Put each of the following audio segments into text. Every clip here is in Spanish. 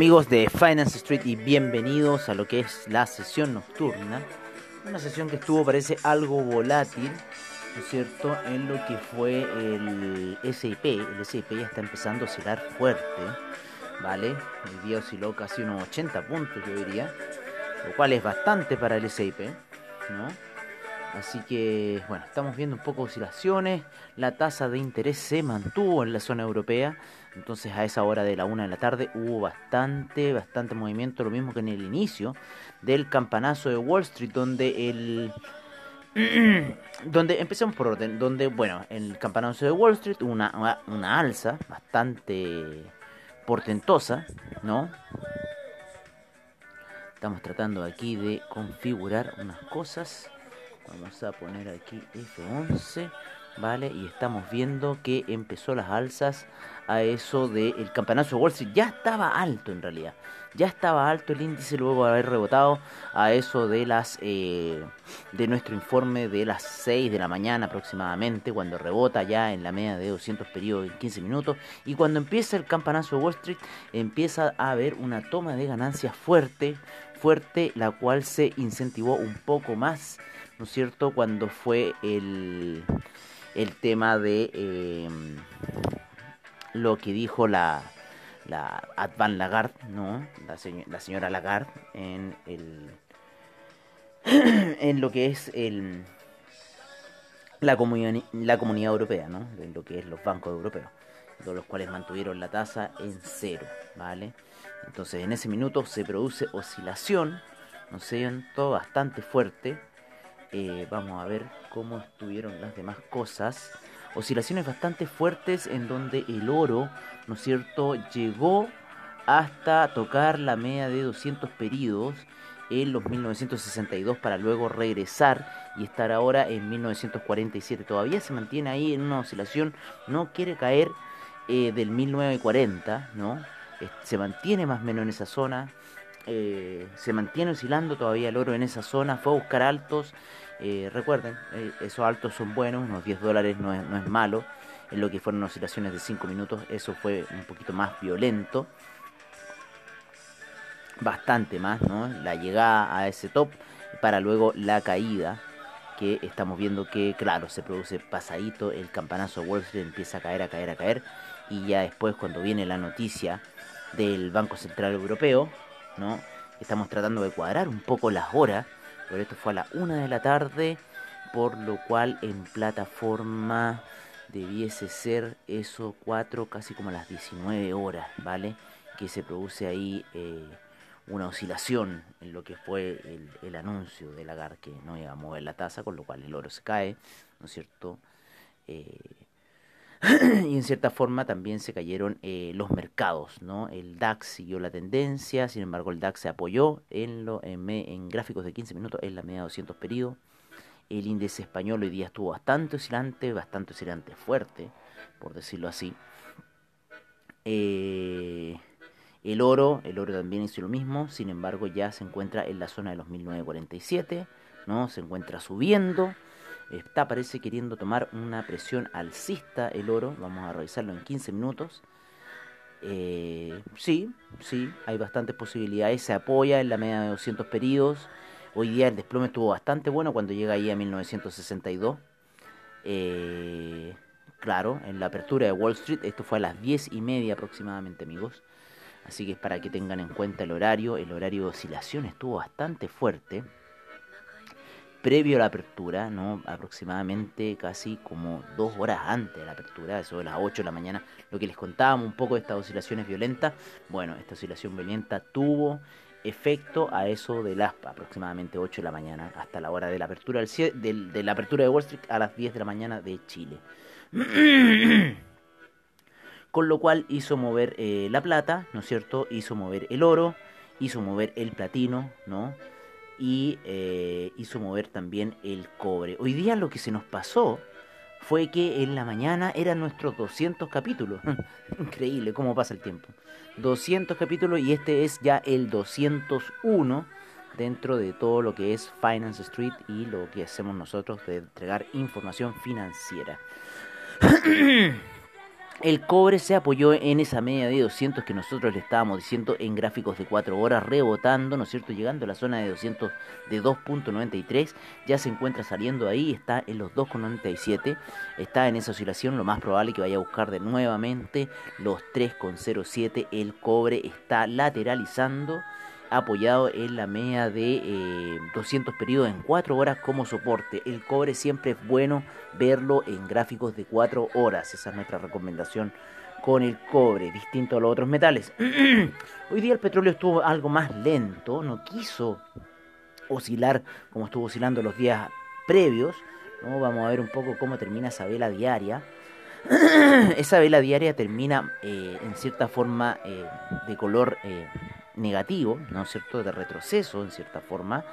Amigos de Finance Street y bienvenidos a lo que es la sesión nocturna. Una sesión que estuvo parece algo volátil, ¿no es cierto? En lo que fue el SIP. El SIP ya está empezando a oscilar fuerte, ¿vale? El día osciló casi unos 80 puntos, yo diría. Lo cual es bastante para el SIP, ¿no? Así que, bueno, estamos viendo un poco de oscilaciones. La tasa de interés se mantuvo en la zona europea. Entonces a esa hora de la una de la tarde hubo bastante, bastante movimiento. Lo mismo que en el inicio del campanazo de Wall Street, donde el... donde empezamos por orden, donde, bueno, en el campanazo de Wall Street una, una alza bastante portentosa, ¿no? Estamos tratando aquí de configurar unas cosas. Vamos a poner aquí F11, ¿vale? Y estamos viendo que empezó las alzas a eso del campanazo de Wall Street. Ya estaba alto en realidad. Ya estaba alto el índice luego de haber rebotado a eso de las eh, de nuestro informe de las 6 de la mañana aproximadamente, cuando rebota ya en la media de 200 periodos en 15 minutos. Y cuando empieza el campanazo de Wall Street, empieza a haber una toma de ganancias fuerte, fuerte, la cual se incentivó un poco más, ¿no es cierto?, cuando fue el, el tema de eh, lo que dijo la, la Advan Lagarde, ¿no? La, señ la señora Lagarde en el en lo que es el la, comuni la comunidad europea, ¿no? En lo que es los bancos europeos, todos los cuales mantuvieron la tasa en cero, ¿vale? Entonces en ese minuto se produce oscilación, ¿no es cierto? Bastante fuerte. Eh, vamos a ver cómo estuvieron las demás cosas. Oscilaciones bastante fuertes en donde el oro, ¿no es cierto?, llegó hasta tocar la media de 200 periodos en los 1962 para luego regresar y estar ahora en 1947. Todavía se mantiene ahí en una oscilación, no quiere caer eh, del 1940, ¿no? se mantiene más o menos en esa zona, eh, se mantiene oscilando todavía el oro en esa zona, fue a buscar altos, eh, recuerden, eh, esos altos son buenos, unos 10 dólares no es, no es malo, en lo que fueron oscilaciones de 5 minutos, eso fue un poquito más violento, bastante más, ¿no? La llegada a ese top para luego la caída, que estamos viendo que, claro, se produce pasadito, el campanazo Wall Street empieza a caer, a caer, a caer, y ya después cuando viene la noticia del Banco Central Europeo, ¿no? Estamos tratando de cuadrar un poco las horas, pero esto fue a la una de la tarde, por lo cual en plataforma debiese ser eso 4, casi como a las 19 horas, ¿vale? Que se produce ahí eh, una oscilación en lo que fue el, anuncio de Lagarde que no iba a mover la tasa, con lo cual el oro se cae, ¿no es cierto? Eh, y en cierta forma también se cayeron eh, los mercados, ¿no? El DAX siguió la tendencia, sin embargo el DAX se apoyó en, lo, en, gráficos de 15 minutos en la media de 200 periodos. El índice español hoy día estuvo bastante oscilante, bastante oscilante fuerte, por decirlo así. Eh, el oro, el oro también hizo lo mismo, sin embargo ya se encuentra en la zona de los 1947, ¿no? Se encuentra subiendo está parece queriendo tomar una presión alcista el oro, vamos a revisarlo en 15 minutos. Eh, sí, sí, hay bastantes posibilidades, se apoya en la media de 200 periodos. Hoy día el desplome estuvo bastante bueno cuando llega ahí a 1962. Eh, claro, en la apertura de Wall Street, esto fue a las 10 y media aproximadamente, amigos. Así que es para que tengan en cuenta el horario. El horario de oscilación estuvo bastante fuerte previo a la apertura, ¿no? aproximadamente casi como dos horas antes de la apertura, eso de las 8 de la mañana, lo que les contábamos un poco de estas oscilaciones violentas. Bueno, esta oscilación violenta tuvo efecto a eso de las aproximadamente 8 de la mañana hasta la hora de la apertura del, de la apertura de Wall Street a las 10 de la mañana de Chile. Con lo cual hizo mover eh, la plata, ¿no es cierto? Hizo mover el oro, hizo mover el platino, ¿no? Y eh, hizo mover también el cobre. Hoy día lo que se nos pasó fue que en la mañana eran nuestros 200 capítulos. Increíble cómo pasa el tiempo. 200 capítulos y este es ya el 201 dentro de todo lo que es Finance Street y lo que hacemos nosotros de entregar información financiera. El cobre se apoyó en esa media de 200 que nosotros le estábamos diciendo en gráficos de 4 horas, rebotando, ¿no es cierto? Llegando a la zona de 200 de 2.93, ya se encuentra saliendo ahí, está en los 2.97, está en esa oscilación, lo más probable que vaya a buscar de nuevamente los 3.07, el cobre está lateralizando apoyado en la media de 200 eh, periodos en 4 horas como soporte. El cobre siempre es bueno verlo en gráficos de 4 horas. Esa es nuestra recomendación con el cobre, distinto a los otros metales. Hoy día el petróleo estuvo algo más lento, no quiso oscilar como estuvo oscilando los días previos. ¿no? Vamos a ver un poco cómo termina esa vela diaria. esa vela diaria termina eh, en cierta forma eh, de color negativo, ¿no es cierto?, de retroceso en cierta forma,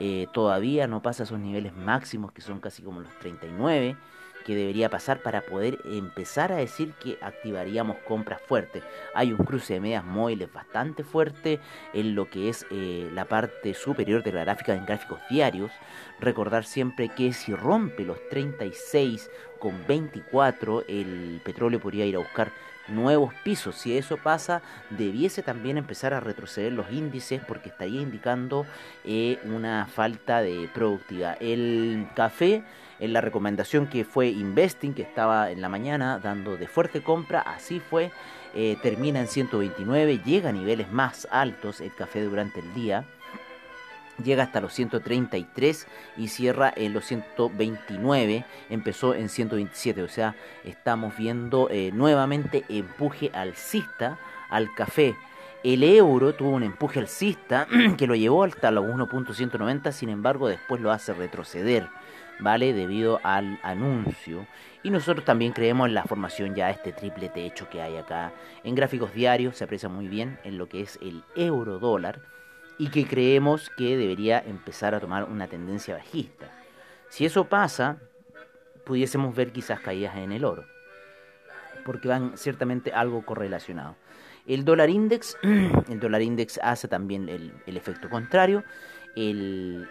eh, todavía no pasa esos niveles máximos que son casi como los 39 que debería pasar para poder empezar a decir que activaríamos compras fuertes. Hay un cruce de medias móviles bastante fuerte en lo que es eh, la parte superior de la gráfica en gráficos diarios. Recordar siempre que si rompe los 36 con 24 el petróleo podría ir a buscar nuevos pisos. Si eso pasa, debiese también empezar a retroceder los índices porque estaría indicando eh, una falta de productividad. El café, en la recomendación que fue Investing, que estaba en la mañana dando de fuerte compra, así fue. Eh, termina en 129, llega a niveles más altos el café durante el día llega hasta los 133 y cierra en los 129, empezó en 127, o sea, estamos viendo eh, nuevamente empuje alcista al café. El euro tuvo un empuje alcista que lo llevó hasta los 1.190, sin embargo después lo hace retroceder, ¿vale? Debido al anuncio. Y nosotros también creemos en la formación ya este triple techo que hay acá. En gráficos diarios se aprecia muy bien en lo que es el euro dólar y que creemos que debería empezar a tomar una tendencia bajista. Si eso pasa, pudiésemos ver quizás caídas en el oro, porque van ciertamente algo correlacionado. El dólar index, el dólar index hace también el, el efecto contrario el,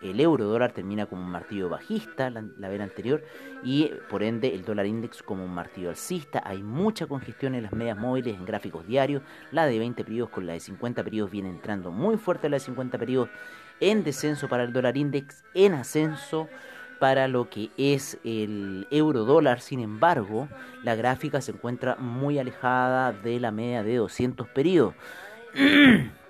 el, euro dólar termina como un martillo bajista la, la, vela anterior y por ende el dólar index como un martillo alcista. Hay mucha congestión en las medias móviles en gráficos diarios. La de 20 periodos con la de 50 periodos viene entrando muy fuerte la de 50 periodos en descenso para el dólar index, en ascenso para lo que es el euro dólar. Sin embargo, la gráfica se encuentra muy alejada de la media de 200 periodos.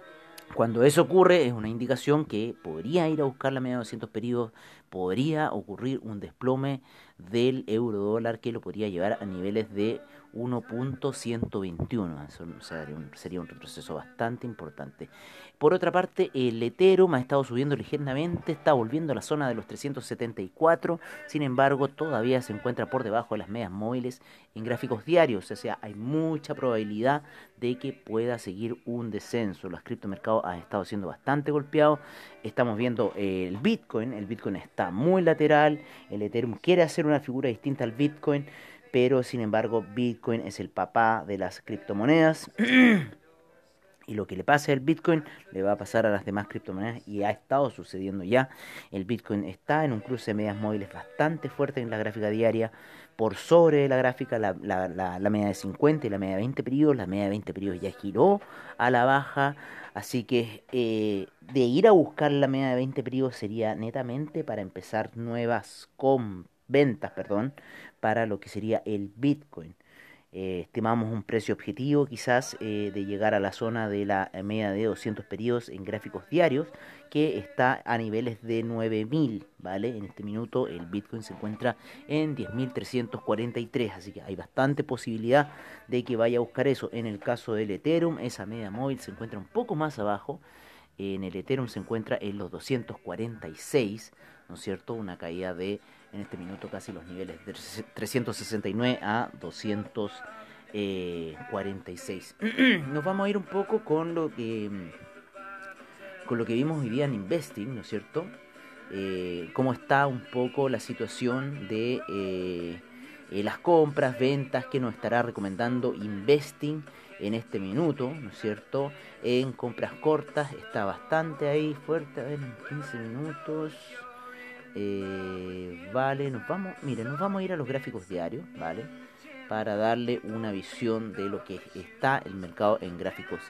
Cuando eso ocurre es una indicación que podría ir a buscar la media de 200 periodos, podría ocurrir un desplome del euro dólar que lo podría llevar a niveles de 1.121. Eso sería un, sería un retroceso bastante importante. Por otra parte, el Ethereum ha estado subiendo ligeramente, está volviendo a la zona de los 374, sin embargo, todavía se encuentra por debajo de las medias móviles en gráficos diarios, o sea, hay mucha probabilidad de que pueda seguir un descenso. Los criptomercados han estado siendo bastante golpeados. Estamos viendo el Bitcoin, el Bitcoin está muy lateral, el Ethereum quiere hacer una figura distinta al Bitcoin pero sin embargo Bitcoin es el papá de las criptomonedas. Y lo que le pase al Bitcoin le va a pasar a las demás criptomonedas y ha estado sucediendo ya. El Bitcoin está en un cruce de medias móviles bastante fuerte en la gráfica diaria. Por sobre la gráfica, la, media de 50 y la media de 20 periodos. La media de 20 periodos ya giró a la baja. Así que eh, de ir a buscar la media de 20 periodos sería netamente para empezar nuevas ventas, perdón, para lo que sería el Bitcoin. Eh, estimamos un precio objetivo quizás eh, de llegar a la zona de la media de 200 periodos en gráficos diarios que está a niveles de 9000, ¿vale? En este minuto el Bitcoin se encuentra en 10.343, así que hay bastante posibilidad de que vaya a buscar eso. En el caso del Ethereum, esa media móvil se encuentra un poco más abajo. En el Ethereum se encuentra en los 246, ¿no es cierto? Una caída de en este minuto casi los niveles de 369 a 246. Nos vamos a ir un poco con lo que con lo que vimos hoy día en Investing, ¿no es cierto? Eh, cómo está un poco la situación de eh, eh, las compras, ventas que nos estará recomendando Investing en este minuto, ¿no es cierto? En compras cortas está bastante ahí fuerte, a ver, en 15 minutos. Eh, vale, nos vamos, nos vamos a ir a los gráficos diarios, ¿vale? Para darle una visión de lo que está el mercado en gráficos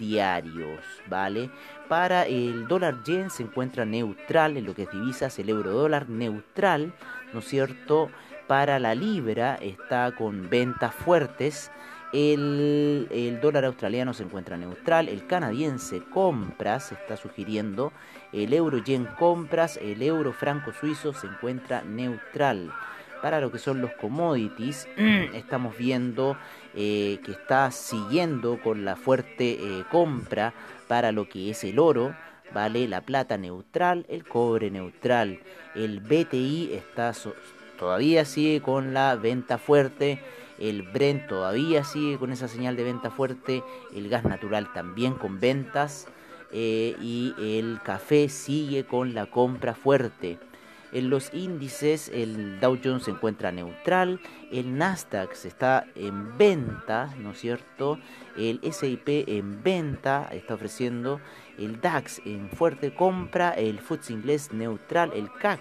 diarios, ¿vale? Para el dólar yen se encuentra neutral en lo que es divisas, el euro dólar neutral, ¿no es cierto? Para la libra está con ventas fuertes. El, dólar australiano se encuentra neutral, el canadiense compras, está sugiriendo, el euro yen compras, el euro franco suizo se encuentra neutral. Para lo que son los commodities, estamos viendo eh, que está siguiendo con la fuerte eh, compra para lo que es el oro, ¿vale? La plata neutral, el cobre neutral, el BTI está todavía sigue con la venta fuerte, el Brent todavía sigue con esa señal de venta fuerte, el gas natural también con ventas. Eh, y el café sigue con la compra fuerte. En los índices el Dow Jones se encuentra neutral, el Nasdaq se está en venta, ¿no es cierto? El SIP en venta está ofreciendo, el DAX en fuerte compra, el FTSE inglés neutral, el CAC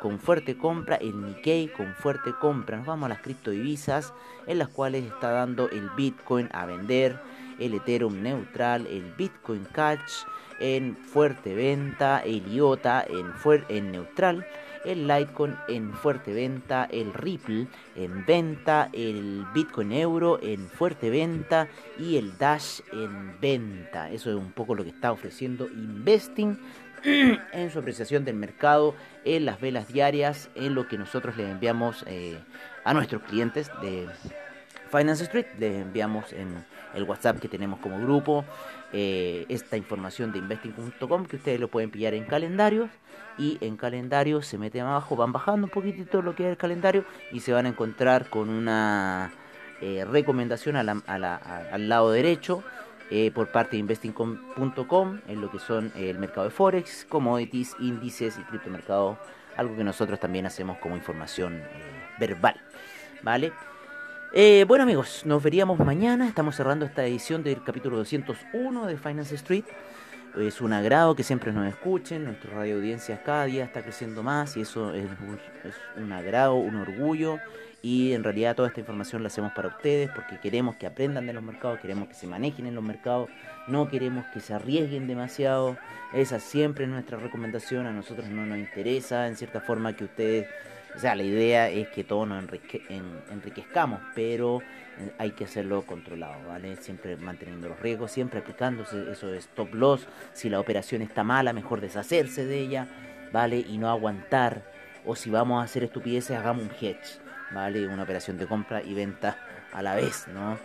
con fuerte compra, el Nikkei con fuerte compra. Nos vamos a las criptodivisas en las cuales está dando el Bitcoin a vender el Ethereum neutral, el Bitcoin Cash en fuerte venta, el IOTA en, en neutral, el Litecoin en fuerte venta, el Ripple en venta, el Bitcoin Euro en fuerte venta y el Dash en venta. Eso es un poco lo que está ofreciendo Investing en su apreciación del mercado, en las velas diarias, en lo que nosotros le enviamos eh, a nuestros clientes de Finance Street, les enviamos en el WhatsApp que tenemos como grupo, eh, esta información de investing.com que ustedes lo pueden pillar en calendarios y en calendario se meten abajo, van bajando un poquitito lo que es el calendario y se van a encontrar con una eh, recomendación al lado derecho eh, por parte de investing.com en lo que son el mercado de Forex, commodities, índices y criptomercado, algo que nosotros también hacemos como información verbal. ¿Vale? Eh, bueno amigos, nos veríamos mañana. Estamos cerrando esta edición del capítulo 201 de Finance Street. Es un agrado que siempre nos escuchen. Nuestra radio audiencia cada día está creciendo más y eso es un, agrado, un orgullo. Y en realidad toda esta información la hacemos para ustedes porque queremos que aprendan de los mercados, queremos que se manejen en los mercados, no queremos que se arriesguen demasiado. Esa siempre es nuestra recomendación. A nosotros no nos interesa en cierta forma que ustedes o sea, la idea es que todos nos enriquezcamos, pero eh, hay que hacerlo controlado, ¿vale? Siempre manteniendo los riesgos, siempre aplicándose eso de stop loss. Si la operación está mala, mejor deshacerse de ella, ¿vale? Y no aguantar. O si vamos a hacer estupideces, hagamos un hedge, ¿vale? Una operación de compra y venta a la vez, ¿no?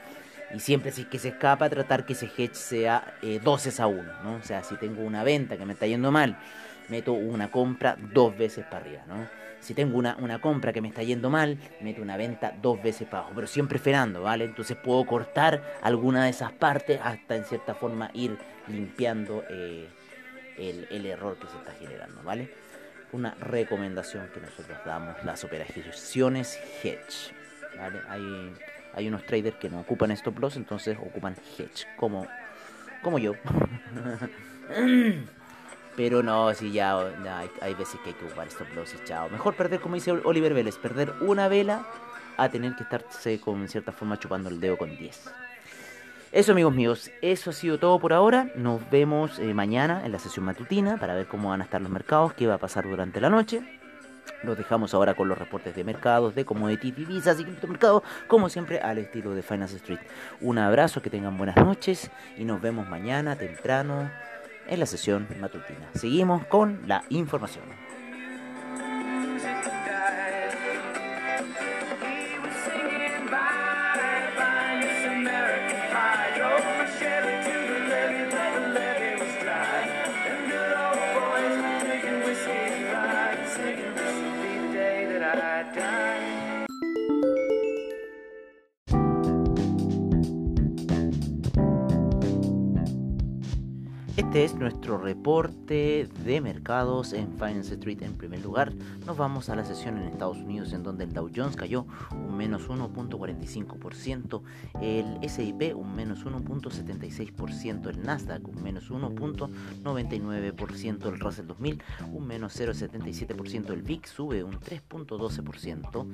Y siempre si es que se escapa, tratar que ese hedge sea eh, 12 a 1, ¿no? O sea, si tengo una venta que me está yendo mal, meto una compra dos veces para arriba, ¿no? Si tengo una, una compra que me está yendo mal, meto una venta dos veces para abajo, pero siempre frenando, ¿vale? Entonces puedo cortar alguna de esas partes hasta en cierta forma ir limpiando eh, el, error que se está generando, ¿vale? Una recomendación que nosotros damos, las operaciones hedge, ¿vale? Hay, hay unos traders que no ocupan stop loss, entonces ocupan hedge, como, como yo. Pero no, si ya, hay, veces que hay que ocupar stop loss y chao. Mejor perder, como dice Oliver Vélez, perder una vela a tener que estarse con cierta forma chupando el dedo con 10. Eso amigos míos, eso ha sido todo por ahora. Nos vemos eh, mañana en la sesión matutina para ver cómo van a estar los mercados, qué va a pasar durante la noche. Los dejamos ahora con los reportes de mercados, de commodities, divisas y criptomercados, como siempre al estilo de Finance Street. Un abrazo, que tengan buenas noches y nos vemos mañana temprano en la sesión matutina. Seguimos con la información. Nuestro reporte de mercados en Finance Street. En primer lugar, nos vamos a la sesión en Estados Unidos en donde el Dow Jones cayó un menos 1.45%, el SIP un menos 1.76%, el Nasdaq un menos 1.99%, el Russell 2000 un menos 0.77%, el VIX sube un 3.12%.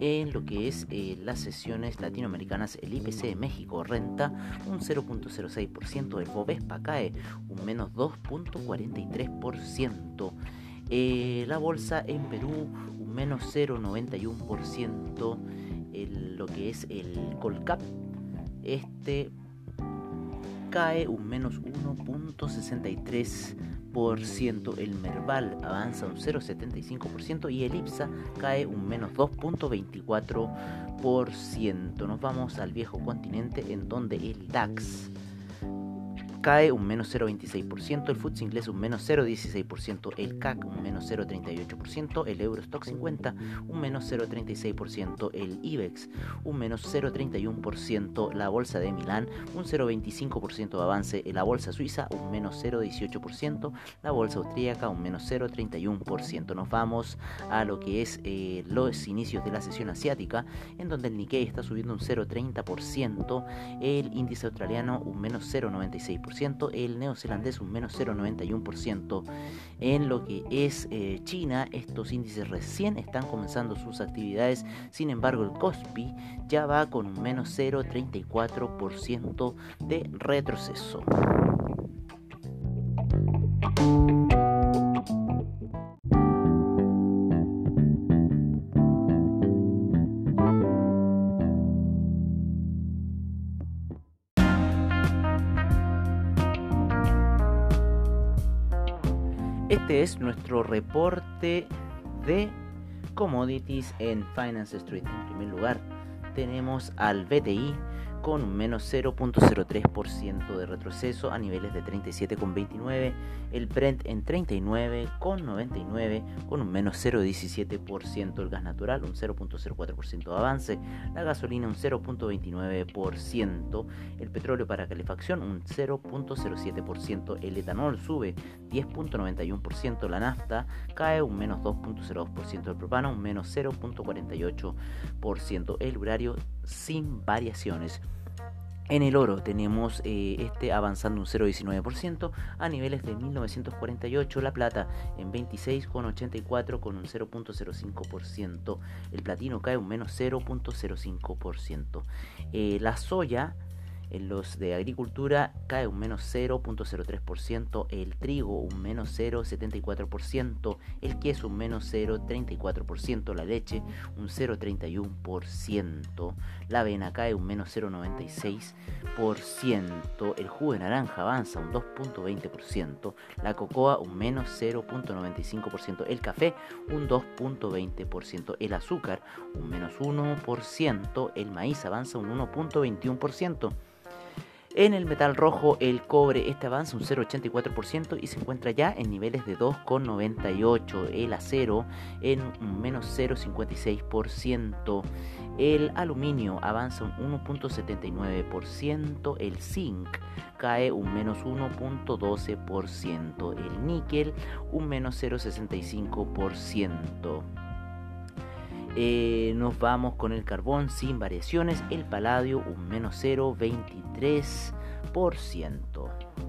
En lo que es eh, las sesiones latinoamericanas, el IPC de México renta un 0.06%, el Bovespa cae un menos 2.43%. Eh, la bolsa en Perú un menos 0.91%. Lo que es el Colcap, este cae un menos 1.63%. El Merval avanza un 0.75% y el IPSA cae un menos 2.24%. Nos vamos al viejo continente en donde el DAX cae un menos 0,26%, el FTSE inglés un menos 0,16%, el CAC un menos 0,38%, el Eurostock 50 un menos 0,36%, el IBEX un menos 0,31%, la bolsa de Milán un 0,25% de avance, la bolsa suiza un menos 0,18%, la bolsa austríaca un menos 0,31%. Nos vamos a lo que es eh, los inicios de la sesión asiática, en donde el Nikkei está subiendo un 0,30%, el índice australiano un menos 0,96%, el neozelandés un menos 0,91%. En lo que es eh, China, estos índices recién están comenzando sus actividades, sin embargo el Kospi ya va con un menos 0,34% de retroceso. Es nuestro reporte de commodities en Finance Street. En primer lugar, tenemos al BTI con un menos 0.03% de retroceso a niveles de 37,29, el Brent en 39,99 con un menos 0.17%, el gas natural un 0.04% de avance, la gasolina un 0.29%, el petróleo para calefacción un 0.07%, el etanol sube 10.91%, la nafta cae un menos 2.02%, el propano un menos 0.48%, el urario sin variaciones. En el oro tenemos eh, este avanzando un 0,19% a niveles de 1948, la plata en 26,84 con un 0,05%, el platino cae un menos 0,05%, eh, la soya en los de agricultura cae un menos 0.03%, el trigo un menos 0.74%, el queso un menos 0.34%, la leche un 0.31%, la avena cae un menos 0.96%, el jugo de naranja avanza un 2.20%, la cocoa un menos 0.95%, el café un 2.20%, el azúcar un menos 1%, el maíz avanza un 1.21%. En el metal rojo, el cobre, este avanza un 0,84% y se encuentra ya en niveles de 2,98%. El acero en un menos 0,56%. El aluminio avanza un 1.79%. El zinc cae un menos 1.12%. El níquel un menos 0.65%. Eh, nos vamos con el carbón sin variaciones, el paladio un menos 0,23%.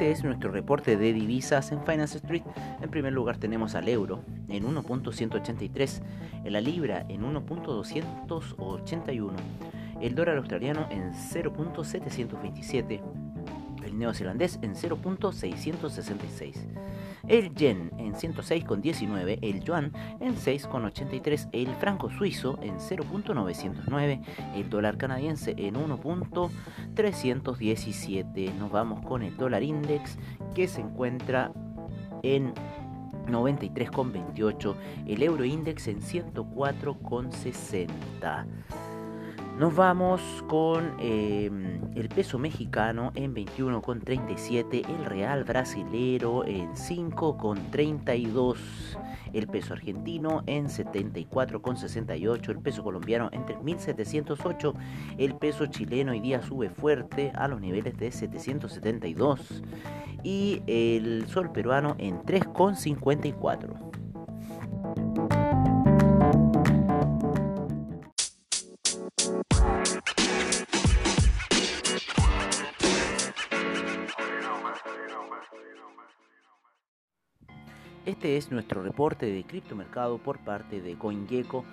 Este es nuestro reporte de divisas en Finance Street. En primer lugar tenemos al euro en 1.183, en la libra en 1.281, el dólar australiano en 0.727, el neozelandés en 0.666, el yen en 106,19, el yuan en 6,83, el franco suizo en 0.909, el dólar canadiense en 1.317. Nos vamos con el dólar index que se encuentra en 93,28, el euro index en 104,60. Nos vamos con em, el peso mexicano en 21,37, el real brasilero en 5,32, el peso argentino en 74,68, el peso colombiano en 3.708, el peso chileno hoy día sube fuerte a los niveles de 772 y el sol peruano en 3,54. Este es nuestro reporte de criptomercado por parte de CoinGecko.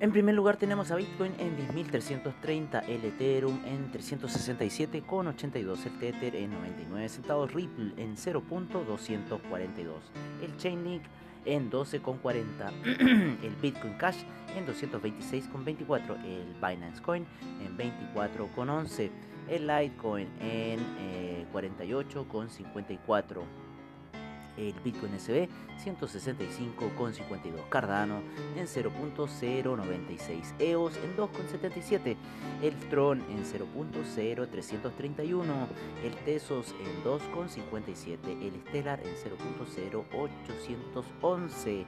En primer lugar tenemos a Bitcoin en 10.330, el Ethereum en 367,82, el Tether en 99 centavos, Ripple en 0.242, el Chainlink en 12,40, el Bitcoin Cash en 226,24, el Binance Coin en 24,11, el Litecoin en 48,54 el Bitcoin SB 165,52, Cardano en 0.096, EOS en 2,77, el Tron en 0.0331, el Tesos en 2,57, el Stellar en 0.0811,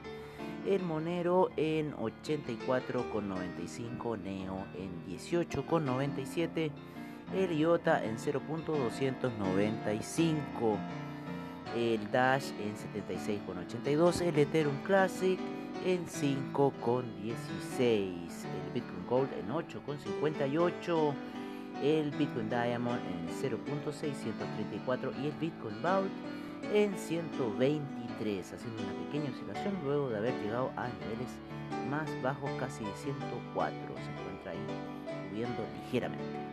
el Monero en 84,95, Neo en 18,97, el IOTA en 0.295 el Dash en 76,82, el Ethereum Classic en 5,16, el Bitcoin Gold en 8,58, el Bitcoin Diamond en 0.634 y el Bitcoin Vault en 123, haciendo una pequeña oscilación luego de haber llegado a niveles más bajos, casi de 104, se encuentra ahí subiendo ligeramente.